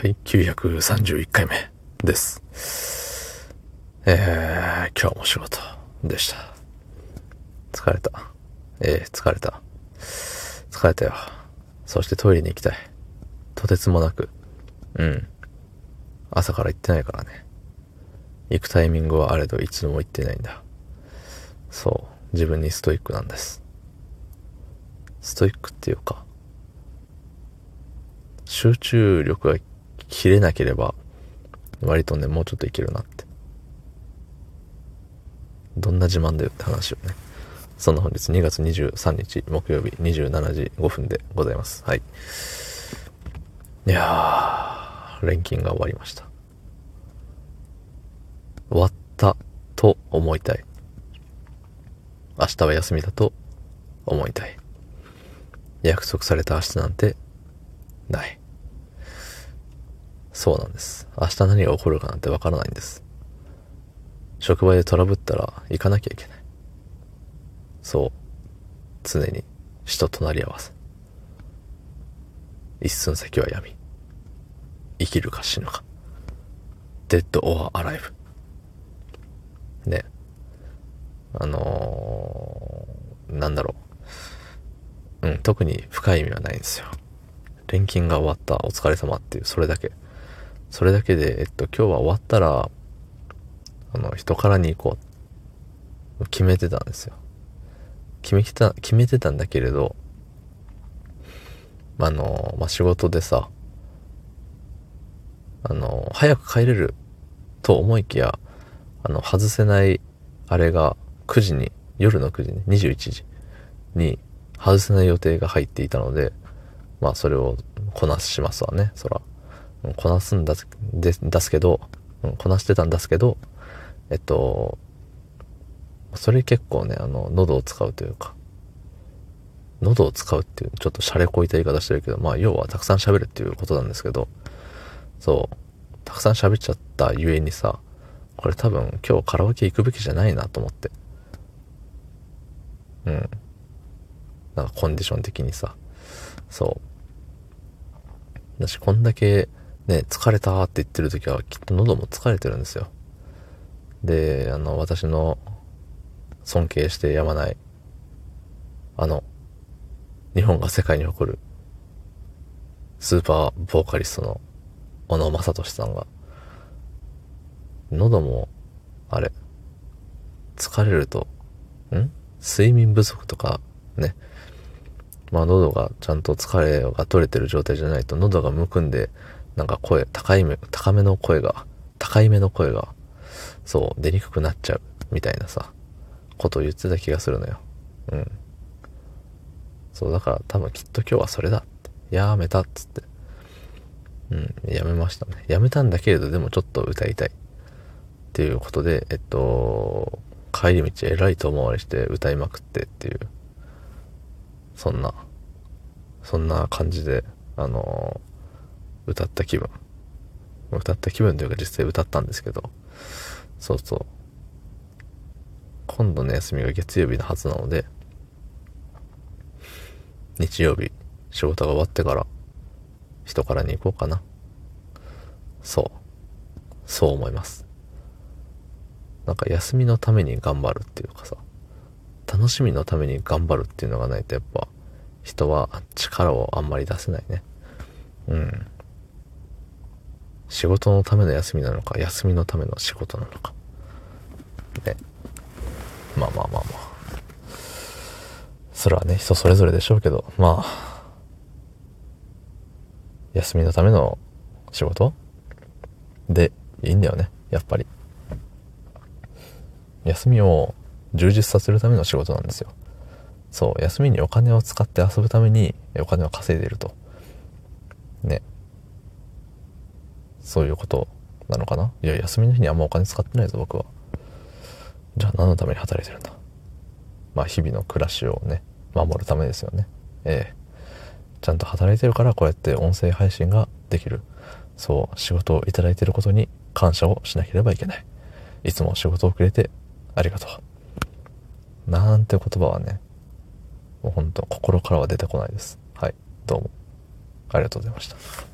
はい、931回目です。えー、今日も仕事でした。疲れた。えー、疲れた。疲れたよ。そしてトイレに行きたい。とてつもなく。うん。朝から行ってないからね。行くタイミングはあれど一度も行ってないんだ。そう。自分にストイックなんです。ストイックっていうか、集中力が切れなければ、割とね、もうちょっといけるなって。どんな自慢だよって話をね。そんな本日2月23日木曜日27時5分でございます。はい。いやー、連勤が終わりました。終わったと思いたい。明日は休みだと思いたい。約束された明日なんてない。そうなんです。明日何が起こるかなんてわからないんです。職場でトラブったら行かなきゃいけない。そう。常に死と隣り合わせ。一寸先は闇。生きるか死ぬか。デッド・オア・アライブ。ね。あのー、なんだろう。うん、特に深い意味はないんですよ。錬金が終わった、お疲れ様っていう、それだけ。それだけで、えっと、今日は終わったら、あの、人からに行こう。決めてたんですよ。決めてた、決めてたんだけれど、あの、まあ、仕事でさ、あの、早く帰れると思いきや、あの、外せない、あれが9時に、夜の9時に、21時に外せない予定が入っていたので、まあ、それをこなしますわね、そら。こなすんだ、で、出すけど、こなしてたんですけど、えっと、それ結構ね、あの、喉を使うというか、喉を使うっていう、ちょっとシャレこいた言い方してるけど、まあ、要はたくさん喋るっていうことなんですけど、そう、たくさん喋っちゃったゆえにさ、これ多分今日カラオケ行くべきじゃないなと思って。うん。なんかコンディション的にさ、そう。だし、こんだけね、疲れたって言ってる時はきっと喉も疲れてるんですよ。で、あの、私の尊敬してやまない、あの、日本が世界に誇るスーパーボーカリストの小野正俊さんが、喉も、あれ、疲れると、ん？睡眠不足とか、ね。まあ喉がちゃんと疲れが取れてる状態じゃないと喉がむくんでなんか声、高いめ、高めの声が、高いめの声が、そう、出にくくなっちゃう、みたいなさ、ことを言ってた気がするのよ。うん。そう、だから多分きっと今日はそれだって。やめたっつって。うん、やめましたね。やめたんだけれど、でもちょっと歌いたい。っていうことで、えっと、帰り道えらい遠回りして歌いまくってっていう、そんな、そんな感じで、あの歌った気分。歌った気分というか実際歌ったんですけど、そうそう。今度の休みが月曜日のはずなので、日曜日、仕事が終わってから、人からに行こうかな。そう。そう思います。なんか休みのために頑張るっていうかさ、楽しみのために頑張るっていうのがないとやっぱ、人は力をあんまり出せないね。うん。仕事のための休みなのか、休みのための仕事なのか。ね。まあまあまあまあ。それはね、人それぞれでしょうけど、まあ、休みのための仕事？でいいんだよね、やっぱり。休みを充実させるための仕事なんですよ。そう、休みにお金を使って遊ぶためにお金を稼いでいると。ね。そういうことなのかな？いや、休みの日にあんまお金使ってないぞ、僕は。じゃあ何のために働いてるんだ？まあ、日々の暮らしをね、守るためですよね。ええちゃんと働いてるからこうやって音声配信ができる。そう、仕事をいただいてることに感謝をしなければいけない。いつも仕事をくれてありがとう。なんて言葉はね、もうほんと心からは出てこないです。はい、どうも。ありがとうございました。